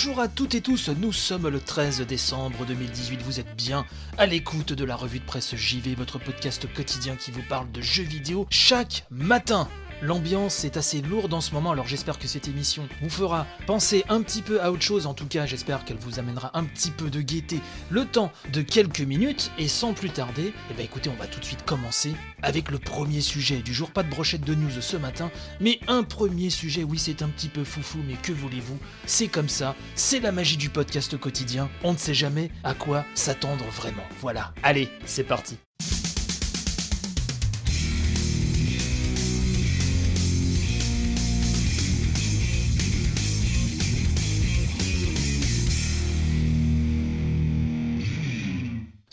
Bonjour à toutes et tous, nous sommes le 13 décembre 2018, vous êtes bien à l'écoute de la revue de presse JV, votre podcast quotidien qui vous parle de jeux vidéo chaque matin. L'ambiance est assez lourde en ce moment, alors j'espère que cette émission vous fera penser un petit peu à autre chose. En tout cas, j'espère qu'elle vous amènera un petit peu de gaieté le temps de quelques minutes. Et sans plus tarder, eh ben écoutez, on va tout de suite commencer avec le premier sujet du jour. Pas de brochette de news ce matin, mais un premier sujet. Oui, c'est un petit peu foufou, mais que voulez-vous? C'est comme ça, c'est la magie du podcast quotidien. On ne sait jamais à quoi s'attendre vraiment. Voilà, allez, c'est parti.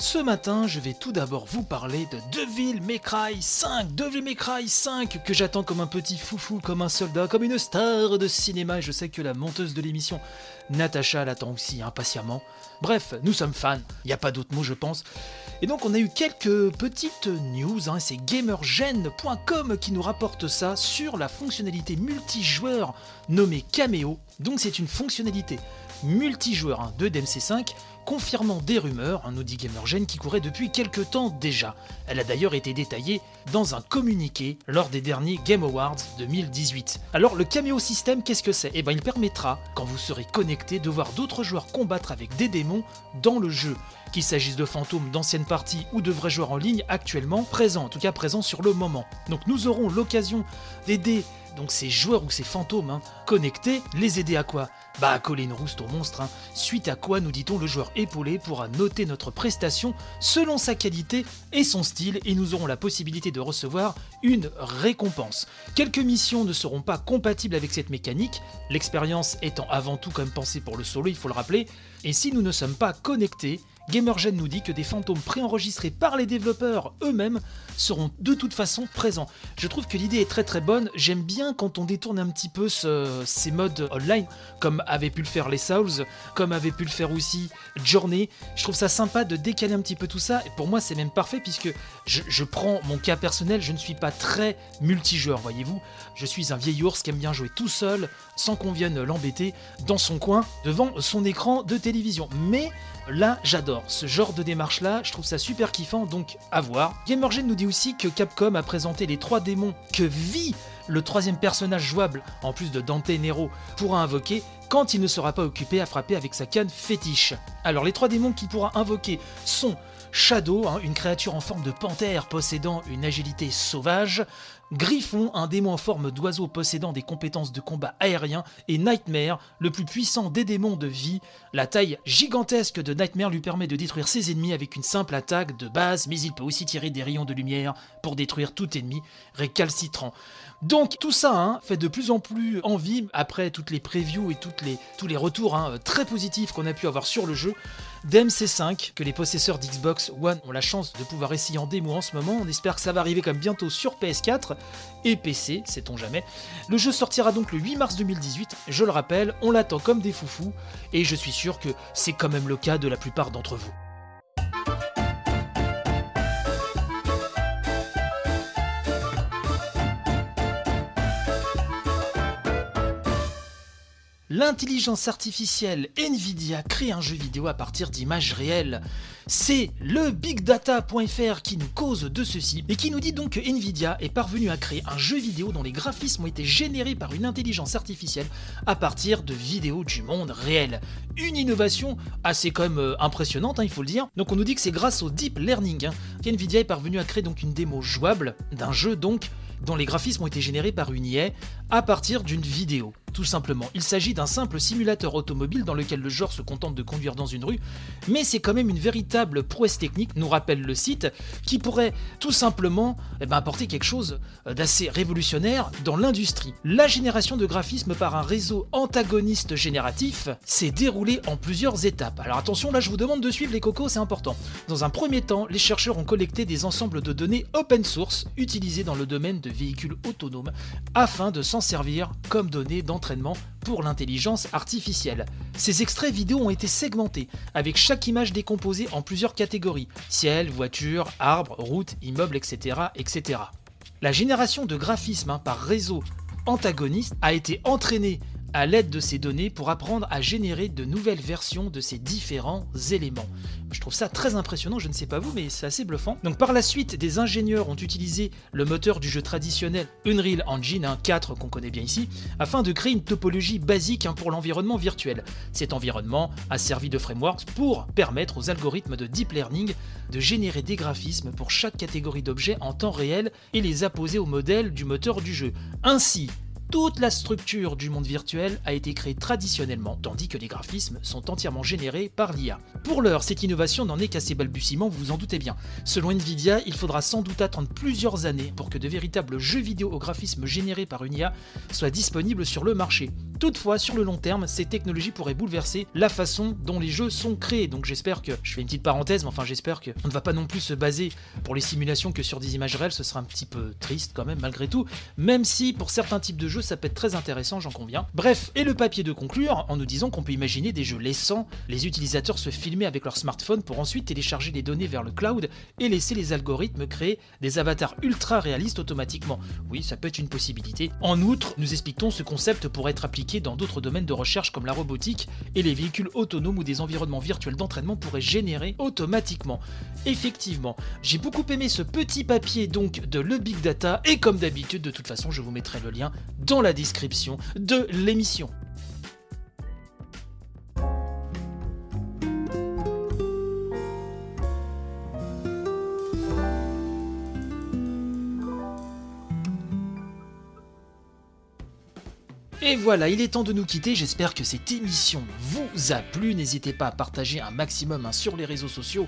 Ce matin, je vais tout d'abord vous parler de Devil May Cry 5. Devil May Cry 5 que j'attends comme un petit foufou, comme un soldat, comme une star de cinéma. Je sais que la monteuse de l'émission, Natacha, l'attend aussi impatiemment. Bref, nous sommes fans. Il n'y a pas d'autre mot, je pense. Et donc, on a eu quelques petites news. Hein. C'est gamergen.com qui nous rapporte ça sur la fonctionnalité multijoueur nommée Cameo. Donc, c'est une fonctionnalité multijoueur hein, de DMC5 confirmant des rumeurs, un Audi Gamergen qui courait depuis quelques temps déjà. Elle a d'ailleurs été détaillée dans un communiqué lors des derniers Game Awards 2018. Alors le Cameo System, qu'est-ce que c'est? Eh bien il permettra, quand vous serez connecté, de voir d'autres joueurs combattre avec des démons dans le jeu. Qu'il s'agisse de fantômes d'anciennes parties ou de vrais joueurs en ligne actuellement présents, en tout cas présents sur le moment. Donc nous aurons l'occasion d'aider donc ces joueurs ou ces fantômes hein, connectés, les aider à quoi? Bah à coller une rouste au monstre, hein. suite à quoi nous dit-on le joueur épaulé pourra noter notre prestation selon sa qualité et son style et nous aurons la possibilité de recevoir une récompense. Quelques missions ne seront pas compatibles avec cette mécanique, l'expérience étant avant tout comme pensée pour le solo, il faut le rappeler, et si nous ne sommes pas connectés, Gamergen nous dit que des fantômes préenregistrés par les développeurs eux-mêmes seront de toute façon présents. Je trouve que l'idée est très très bonne. J'aime bien quand on détourne un petit peu ce- ces modes online, comme avaient pu le faire les Souls, comme avait pu le faire aussi Journey. Je trouve ça sympa de décaler un petit peu tout ça. Et pour moi, c'est même parfait puisque je prends mon cas personnel. Je ne suis pas très multijoueur, voyez-vous. Je suis un vieil ours qui aime bien jouer tout seul, sans qu'on vienne l'embêter, dans son coin, devant son écran de télévision. Mais Là, j'adore ce genre de démarche-là, je trouve ça super kiffant, donc à voir. Gamergen nous dit aussi que Capcom a présenté les trois démons que vit le troisième personnage jouable, en plus de Dante Nero, pourra invoquer quand il ne sera pas occupé à frapper avec sa canne fétiche. Alors les trois démons qu'il pourra invoquer sont Shadow, hein, une créature en forme de panthère possédant une agilité sauvage, Griffon, un démon en forme d'oiseau possédant des compétences de combat aérien, et Nightmare, le plus puissant des démons de vie. La taille gigantesque de Nightmare lui permet de détruire ses ennemis avec une simple attaque de base, mais il peut aussi tirer des rayons de lumière pour détruire tout ennemi récalcitrant. Donc tout ça hein, fait de plus en plus envie après toutes les previews et tous les retours hein, très positifs qu'on a pu avoir sur le jeu d'MC5 que les possesseurs d'Xbox One ont la chance de pouvoir essayer en démo en ce moment. On espère que ça va arriver comme bientôt sur PS4 et PC, sait-on jamais. Le jeu sortira donc le 8 mars 2018, je le rappelle, on l'attend comme des foufous et je suis sûr que c'est quand même le cas de la plupart d'entre vous. L'intelligence artificielle Nvidia crée un jeu vidéo à partir d'images réelles. C'est le bigdata.fr qui nous cause de ceci et qui nous dit donc que Nvidia est parvenu à créer un jeu vidéo dont les graphismes ont été générés par une intelligence artificielle à partir de vidéos du monde réel. Une innovation assez quand même euh, impressionnante, hein, il faut le dire. Donc on nous dit que c'est grâce au deep learning hein, qu'Nvidia est parvenu à créer donc une démo jouable d'un jeu donc dont les graphismes ont été générés par une IA à partir d'une vidéo. Tout simplement. Il s'agit d'un simple simulateur automobile dans lequel le joueur se contente de conduire dans une rue, mais c'est quand même une véritable prouesse technique, nous rappelle le site, qui pourrait tout simplement eh ben, apporter quelque chose d'assez révolutionnaire dans l'industrie. La génération de graphismes par un réseau antagoniste génératif s'est déroulée en plusieurs étapes. Alors attention, là je vous demande de suivre les cocos, c'est important. Dans un premier temps, les chercheurs ont collecté des ensembles de données open source utilisées dans le domaine de véhicules autonomes afin de s'en servir comme données d'entraînement pour l'intelligence artificielle. Ces extraits vidéo ont été segmentés, avec chaque image décomposée en plusieurs catégories ciel, voiture, arbre, route, immeuble, etc. etc. La génération de graphismes hein, par réseau antagoniste a été entraînée à l'aide de ces données pour apprendre à générer de nouvelles versions de ces différents éléments. Je trouve ça très impressionnant, je ne sais pas vous, mais c'est assez bluffant. Donc par la suite, des ingénieurs ont utilisé le moteur du jeu traditionnel Unreal Engine 4 qu'on connaît bien ici, afin de créer une topologie basique hein, pour l'environnement virtuel. Cet environnement a servi de framework pour permettre aux algorithmes de deep learning de générer des graphismes pour chaque catégorie d'objets en temps réel et les apposer au modèle du moteur du jeu. Ainsi, toute la structure du monde virtuel a été créée traditionnellement, tandis que les graphismes sont entièrement générés par l'IA. Pour l'heure, cette innovation n'en est qu'à ses balbutiements, vous vous en doutez bien. Selon Nvidia, il faudra sans doute attendre plusieurs années pour que de véritables jeux vidéo au graphisme générés par une IA soient disponibles sur le marché. Toutefois, sur le long terme, ces technologies pourraient bouleverser la façon dont les jeux sont créés. Donc j'espère que, je fais une petite parenthèse, mais enfin j'espère qu'on ne va pas non plus se baser pour les simulations que sur des images réelles, ce sera un petit peu triste quand même malgré tout, même si pour certains types de jeux ça peut être très intéressant, j'en conviens. Bref, et le papier de conclure en nous disant qu'on peut imaginer des jeux laissant les utilisateurs se filmer avec leur smartphone pour ensuite télécharger les données vers le cloud et laisser les algorithmes créer des avatars ultra réalistes automatiquement. Oui, ça peut être une possibilité. En outre, nous expliquons ce concept pourrait être appliqué dans d'autres domaines de recherche comme la robotique et les véhicules autonomes ou des environnements virtuels d'entraînement pourraient générer automatiquement. Effectivement, j'ai beaucoup aimé ce petit papier donc de le Big Data et comme d'habitude, de toute façon, je vous mettrai le lien dans la description de l'émission. Et voilà, il est temps de nous quitter. J'espère que cette émission vous a plu. N'hésitez pas à partager un maximum hein, sur les réseaux sociaux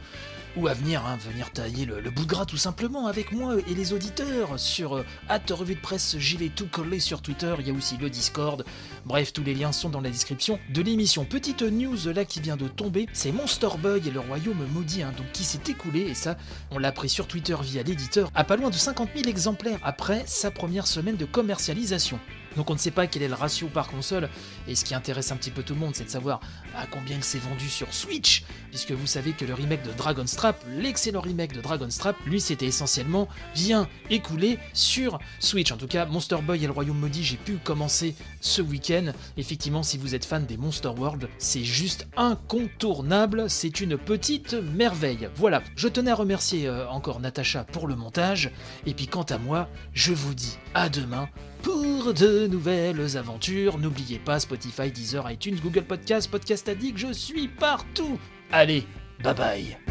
ou à venir, hein, venir tailler le, bout de gras tout simplement avec moi et les auditeurs sur euh, revue de presse vais tout collé sur Twitter. Il y a aussi le Discord. Bref, tous les liens sont dans la description de l'émission. Petite news là qui vient de tomber, c'est Monster Boy et le royaume maudit, hein, donc qui s'est écoulé et ça, on l'a pris sur Twitter via l'éditeur à pas loin de 50 000 exemplaires après sa première semaine de commercialisation. Donc on ne sait pas quel est le ratio par console, et ce qui intéresse un petit peu tout le monde, c'est de savoir à combien il s'est vendu sur Switch, puisque vous savez que le remake de Dragonstrap, l'excellent remake de Dragonstrap, lui c'était essentiellement bien écoulé sur Switch. En tout cas, Monster Boy et le Royaume Maudit, j'ai pu commencer ce week-end. Effectivement, si vous êtes fan des Monster World, c'est juste incontournable, c'est une petite merveille. Voilà, je tenais à remercier euh, encore Natacha pour le montage, et puis quant à moi, je vous dis à demain pour de nouvelles aventures. N'oubliez pas Spotify, Deezer, iTunes, Google Podcast, Podcast Addict, je suis partout. Allez, bye bye.